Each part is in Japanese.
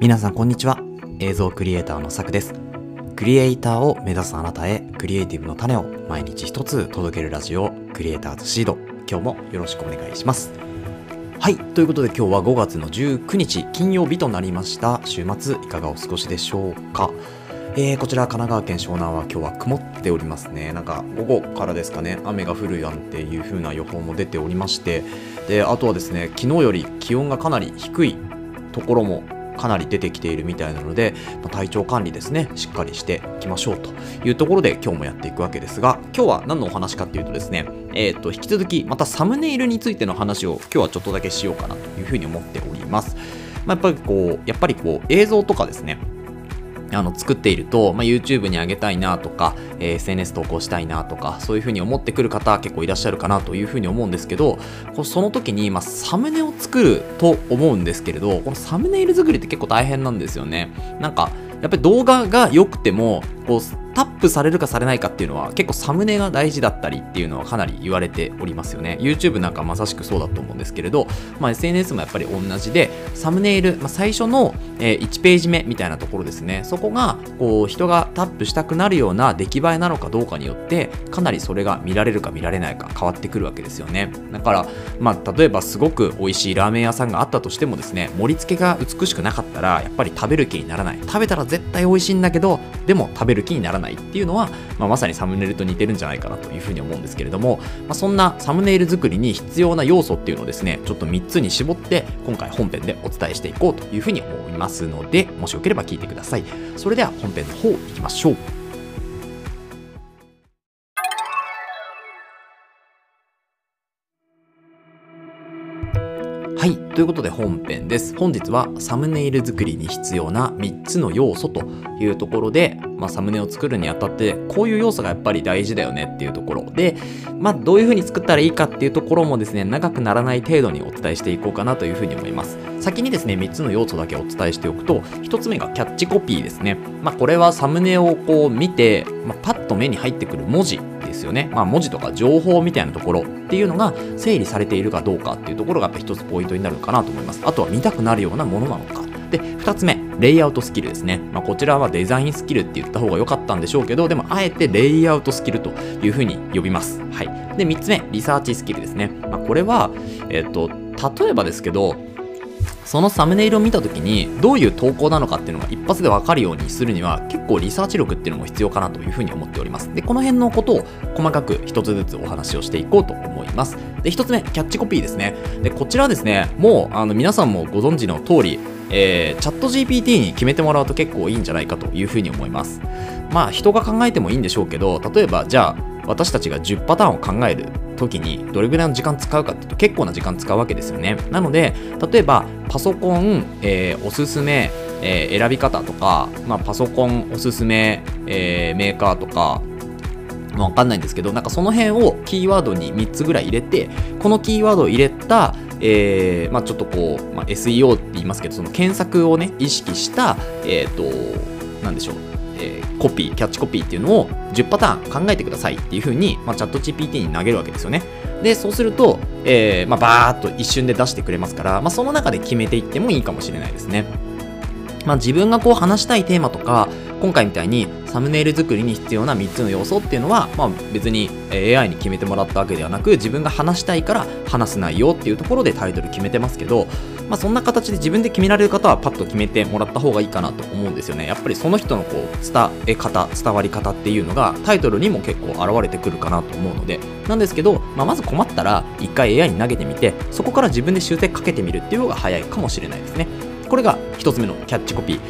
皆さんこんにちは。映像クリエイターのさくです。クリエイターを目指すあなたへクリエイティブの種を毎日一つ届けるラジオクリエイターズシード。今日もよろしくお願いします。はい。ということで今日は5月の19日金曜日となりました。週末いかがお過ごしでしょうか？えー、こちら神奈川県湘南は今日は曇っておりますね。なんか午後からですかね。雨が降るなんていう風な予報も出ておりまして。であとはですね昨日より気温がかなり低いところもかなり出てきているみたいなので、まあ、体調管理ですねしっかりしていきましょうというところで今日もやっていくわけですが今日は何のお話かっていうとですねえっ、ー、と引き続きまたサムネイルについての話を今日はちょっとだけしようかなというふうに思っております。まあ、やっぱりこうやっぱりこう映像とかですねあの作っていると、まあ、YouTube に上げたいなとか、えー、SNS 投稿したいなとかそういうふうに思ってくる方結構いらっしゃるかなというふうに思うんですけどその時に、まあ、サムネを作ると思うんですけれどこのサムネイル作りって結構大変なんですよね。なんかやっぱり動画が良くてもこうタップされるかされないかっていうのは結構サムネが大事だったりっていうのはかなり言われておりますよね。YouTube なんかまさしくそうだと思うんですけれど、まあ、SNS もやっぱり同じでサムネイル、まあ、最初の、え、1ページ目みたいなところですね。そこがこう人がタップしたくなるような出来栄えなのかどうかによってかなりそれが見られるか見られないか変わってくるわけですよね。だからまあ例えばすごく美味しいラーメン屋さんがあったとしてもですね盛り付けが美しくなかったらやっぱり食べる気にならない。食べたら絶対美味しいんだけどでも食べる気にならないっていうのはまあ、まさにサムネイルと似てるんじゃないかなというふうに思うんですけれども、まあ、そんなサムネイル作りに必要な要素っていうのをですねちょっと3つに絞って今回本編でお伝えしていこうというふうに思いますのでもしよければ聞いてください。それでは本編の方いきましょう。はい。ということで本編です。本日はサムネイル作りに必要な3つの要素というところで、まあ、サムネを作るにあたってこういう要素がやっぱり大事だよねっていうところで、まあ、どういうふうに作ったらいいかっていうところもですね、長くならない程度にお伝えしていこうかなというふうに思います。先にですね、3つの要素だけお伝えしておくと、1つ目がキャッチコピーですね。まあ、これはサムネをこう見て、まあ、パッと目に入ってくる文字ですよね。まあ、文字とか情報みたいなところっていうのが整理されているかどうかっていうところがやっぱ一つポイントになるのかなと思います。あとは見たくなるようなものなのか。で、2つ目、レイアウトスキルですね。まあ、こちらはデザインスキルって言った方が良かったんでしょうけど、でもあえてレイアウトスキルというふうに呼びます。はい。で、3つ目、リサーチスキルですね。まあ、これは、えっ、と、例えばですけど、そのサムネイルを見た時にどういう投稿なのかっていうのが一発で分かるようにするには結構リサーチ力っていうのも必要かなというふうに思っております。でこの辺のことを細かく一つずつお話をしていこうと思います。で一つ目キャッチコピーですね。でこちらですねもうあの皆さんもご存知の通りえー、チャット GPT に決めてもらうと結構いいんじゃないかというふうに思います。まあ人が考えてもいいんでしょうけど例えばじゃあ私たちが10パターンを考える。時にどれぐらいの時間使うかっていうと結構な時間使うわけですよね。なので例えばパソコン、えー、おすすめ、えー、選び方とか、まあ、パソコンおすすめ、えー、メーカーとかわかんないんですけどなんかその辺をキーワードに3つぐらい入れてこのキーワードを入れたえーまあ、ちょっとこう、まあ、SEO って言いますけどその検索をね意識したえっ、ー、となんでしょうえー、コピー、キャッチコピーっていうのを10パターン考えてくださいっていう風に、まあ、チャット GPT に投げるわけですよね。で、そうすると、えー、まあ、バーっと一瞬で出してくれますから、まあ、その中で決めていってもいいかもしれないですね。まあ、自分がこう話したいテーマとか、今回みたいにサムネイル作りに必要な3つの要素っていうのは、まあ、別に AI に決めてもらったわけではなく自分が話したいから話す内容っていうところでタイトル決めてますけど、まあ、そんな形で自分で決められる方はパッと決めてもらった方がいいかなと思うんですよね。やっぱりその人のこう伝え方伝わり方っていうのがタイトルにも結構現れてくるかなと思うので。なんですけど、まあ、まず困ったら一回 AI に投げてみてそこから自分で修正かけてみるっていう方が早いかもしれないですね。これが1つ目のキャッチコピー。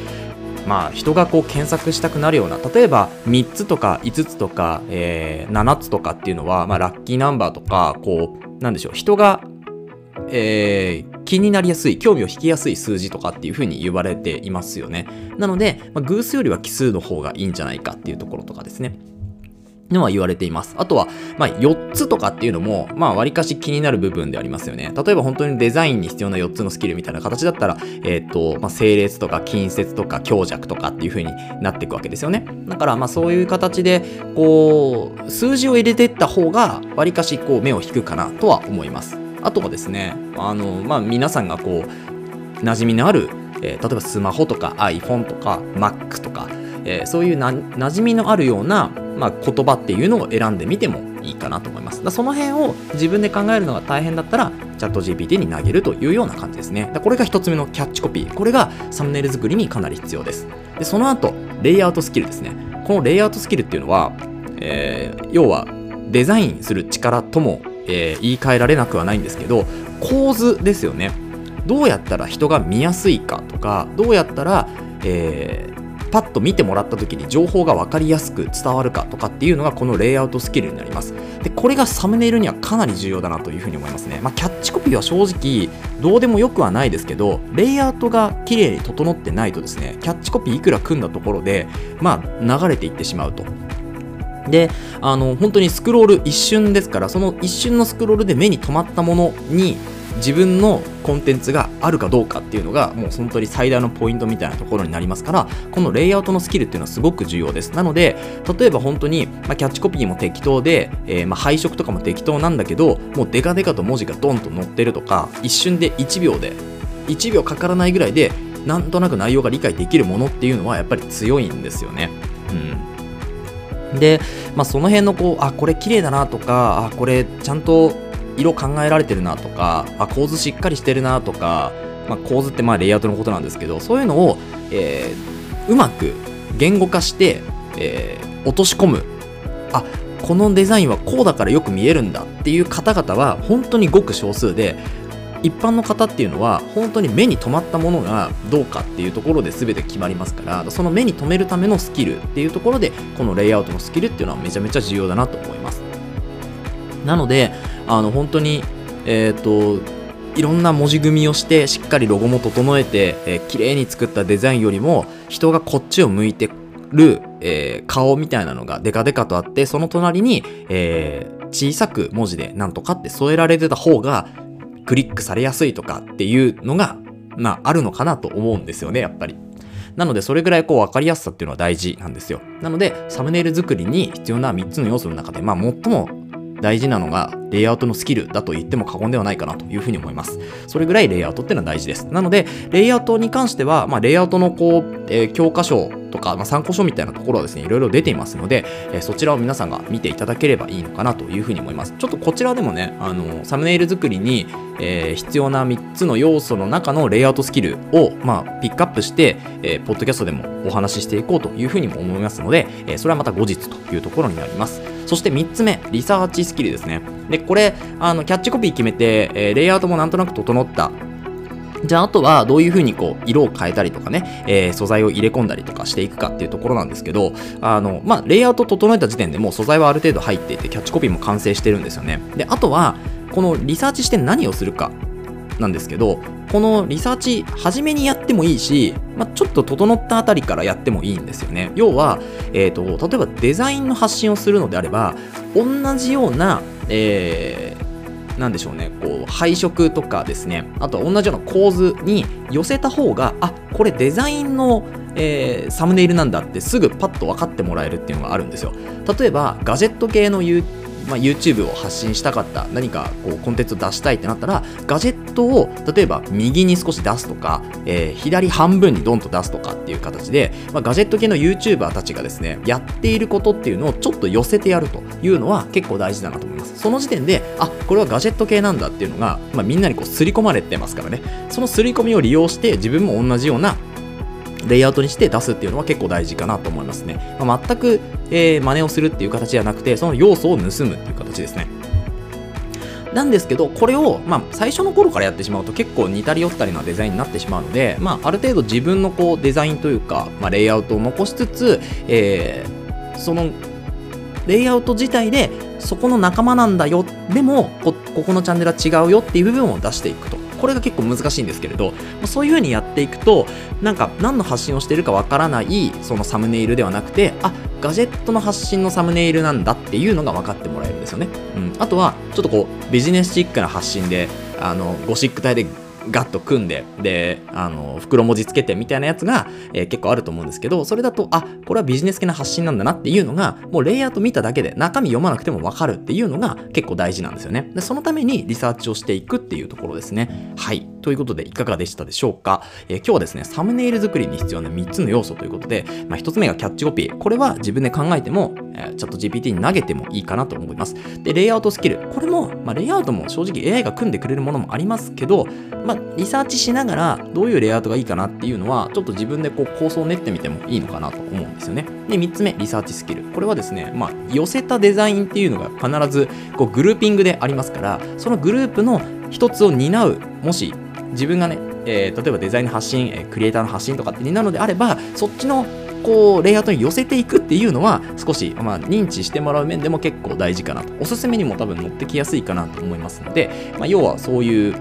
まあ、人がこう検索したくなるような例えば3つとか5つとか、えー、7つとかっていうのは、まあ、ラッキーナンバーとかこうなんでしょう。人が、えー、気になりやすい興味を引きやすい数字とかっていうふうに言われていますよねなので、まあ、偶数よりは奇数の方がいいんじゃないかっていうところとかですねのは言われています。あとは、まあ、4つとかっていうのも、まあ、割かし気になる部分でありますよね。例えば本当にデザインに必要な4つのスキルみたいな形だったら、えっ、ー、と、まあ、整列とか近接とか強弱とかっていう風になっていくわけですよね。だから、まあ、そういう形で、こう、数字を入れていった方が、割かし、こう、目を引くかなとは思います。あとはですね、あの、まあ、皆さんがこう、馴染みのあるえー、例えばスマホとか iPhone とか Mac とか、えー、そういうな馴染みのあるような、まあ、言葉っていうのを選んでみてもいいかなと思います。だその辺を自分で考えるのが大変だったら、チャット GPT に投げるというような感じですね。これが一つ目のキャッチコピー。これがサムネイル作りにかなり必要です。で、その後、レイアウトスキルですね。このレイアウトスキルっていうのは、えー、要はデザインする力とも、えー、言い換えられなくはないんですけど、構図ですよね。どうやったら人が見やすいかとか、どうやったら、えー、パッと見てもらった時に情報が分かりやすく伝わるかとかっていうのがこのレイアウトスキルになります。で、これがサムネイルにはかなり重要だなというふうに思いますね。まあ、キャッチコピーは正直どうでもよくはないですけど、レイアウトが綺麗に整ってないとですね、キャッチコピーいくら組んだところで、まあ、流れていってしまうと。で、あの、本当にスクロール一瞬ですから、その一瞬のスクロールで目に留まったものに自分のコンテンツがあるかどうかっていうのがもう本当に最大のポイントみたいなところになりますからこのレイアウトのスキルっていうのはすごく重要ですなので例えば本当に、まあ、キャッチコピーも適当で、えー、まあ配色とかも適当なんだけどもうデカデカと文字がドンと載ってるとか一瞬で1秒で1秒かからないぐらいでなんとなく内容が理解できるものっていうのはやっぱり強いんですよね。うん、で、まあ、その辺のこうあこれ綺麗だなとかあこれちゃんと色考えられてるなとかあ構図しっかりしてるなとか、まあ、構図ってまあレイアウトのことなんですけどそういうのを、えー、うまく言語化して、えー、落とし込む。あこのデザインはこうだからよく見えるんだっていう方々は本当にごく少数で一般の方っていうのは本当に目に留まったものがどうかっていうところで全て決まりますからその目に留めるためのスキルっていうところでこのレイアウトのスキルっていうのはめちゃめちゃ重要だなと思います。なのであの本当にえっ、ー、といろんな文字組みをしてしっかりロゴも整えて、えー、綺麗に作ったデザインよりも人がこっちを向いてる、えー、顔みたいなのがデカデカとあってその隣に、えー、小さく文字でなんとかって添えられてた方がクリックされやすいとかっていうのがまああるのかなと思うんですよねやっぱり。なので、それぐらいこう分かりやすさっていうのは大事なんですよ。なので、サムネイル作りに必要な3つの要素の中で、まあ、最も大事なのがレイアウトのスキルだと言っても過言ではないかなというふうに思います。それぐらいレイアウトっていうのは大事です。なので、レイアウトに関しては、まあ、レイアウトのこう、えー、教科書とか、まあ、参考書みたいなところはですね、いろいろ出ていますので、えー、そちらを皆さんが見ていただければいいのかなというふうに思います。ちょっとこちらでもね、あの、サムネイル作りに、えー、必要な3つの要素の中のレイアウトスキルを、まあ、ピックアップして、えー、ポッドキャストでもお話ししていこうというふうにも思いますので、えー、それはまた後日というところになります。そして3つ目、リサーチスキルですね。で、これ、あの、キャッチコピー決めて、え、レイアウトもなんとなく整ったじゃあ、あとはどういう風にこう、色を変えたりとかね、えー、素材を入れ込んだりとかしていくかっていうところなんですけど、あの、まあ、レイアウト整えた時点でもう素材はある程度入っていて、キャッチコピーも完成してるんですよね。で、あとは、このリサーチして何をするかなんですけど、このリサーチ、初めにやってもいいし、まあ、ちょっと整ったあたりからやってもいいんですよね。要は、えっ、ー、と、例えばデザインの発信をするのであれば、同じような、えー、なんでしょうね、こう、配色とかですね、あと同じような構図に寄せた方が、あ、これデザインの、えー、サムネイルなんだってすぐパッと分かってもらえるっていうのがあるんですよ。例えば、ガジェット系のまあ、YouTube を発信したかった何かこうコンテンツを出したいってなったらガジェットを例えば右に少し出すとか、えー、左半分にドンと出すとかっていう形で、まあ、ガジェット系の YouTuber たちがですねやっていることっていうのをちょっと寄せてやるというのは結構大事だなと思います。その時点であこれはガジェット系なんだっていうのが、まあ、みんなにこう刷り込まれてますからね。その刷り込みを利用して自分も同じようなレイアウトにして出すっていうのは結構大事かなと思いますね。まあ、全く、えー、真似をするっていう形じゃなくて、その要素を盗むっていう形ですね。なんですけど、これを、まあ、最初の頃からやってしまうと結構似たり寄ったりなデザインになってしまうので、まあ、ある程度自分のこうデザインというか、まあ、レイアウトを残しつつ、えー、そのレイアウト自体でそこの仲間なんだよでもここのチャンネルは違うよっていう部分を出していくとこれが結構難しいんですけれどそういう風にやっていくとなんか何の発信をしてるかわからないそのサムネイルではなくてあガジェットの発信のサムネイルなんだっていうのが分かってもらえるんですよね、うん、あとはちょっとこうビジネスチックな発信であのゴシック体でガッと組んで、で、あの、袋文字つけてみたいなやつが、えー、結構あると思うんですけど、それだと、あ、これはビジネス系の発信なんだなっていうのが、もうレイアウト見ただけで中身読まなくてもわかるっていうのが結構大事なんですよね。で、そのためにリサーチをしていくっていうところですね。はい。ということでいかがでしたでしょうか、えー、今日はですね、サムネイル作りに必要な3つの要素ということで、まあ、1つ目がキャッチコピー。これは自分で考えても、えー、チャット GPT に投げてもいいかなと思います。で、レイアウトスキル。これも、まあ、レイアウトも正直 AI が組んでくれるものもありますけど、まあ、リサーチしながらどういうレイアウトがいいかなっていうのは、ちょっと自分でこう構想を練ってみてもいいのかなと思うんですよね。で、3つ目、リサーチスキル。これはですね、まあ、寄せたデザインっていうのが必ずこうグルーピングでありますから、そのグループの一つを担う、もし自分がね、えー、例えばデザインの発信、え、クリエイターの発信とかって担うのであれば、そっちのこうレイアウトに寄せていくっていうのは少し、まあ、認知してもらう面でも結構大事かなとおすすめにも多分乗ってきやすいかなと思いますので、まあ、要はそういう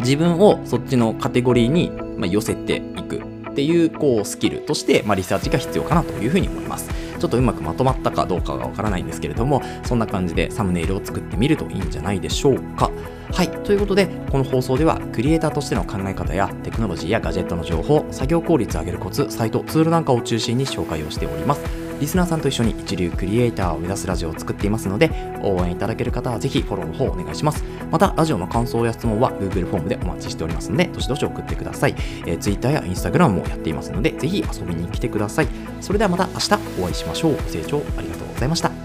自分をそっちのカテゴリーに、寄せていくっていうこうスキルとして、まあ、リサーチが必要かなというふうに思います。ちょっとうまくまとまったかどうかがわからないんですけれども、そんな感じでサムネイルを作ってみるといいんじゃないでしょうか。はい。ということで、この放送では、クリエイターとしての考え方やテクノロジーやガジェットの情報、作業効率を上げるコツ、サイト、ツールなんかを中心に紹介をしております。リスナーさんと一緒に一流クリエイターを目指すラジオを作っていますので、応援いただける方はぜひフォローの方お願いします。また、ラジオの感想や質問は Google フォームでお待ちしておりますので、どしどし送ってください。えー、Twitter や Instagram もやっていますので、ぜひ遊びに来てください。それではまた明日お会いしましょう。ご清聴ありがとうございました。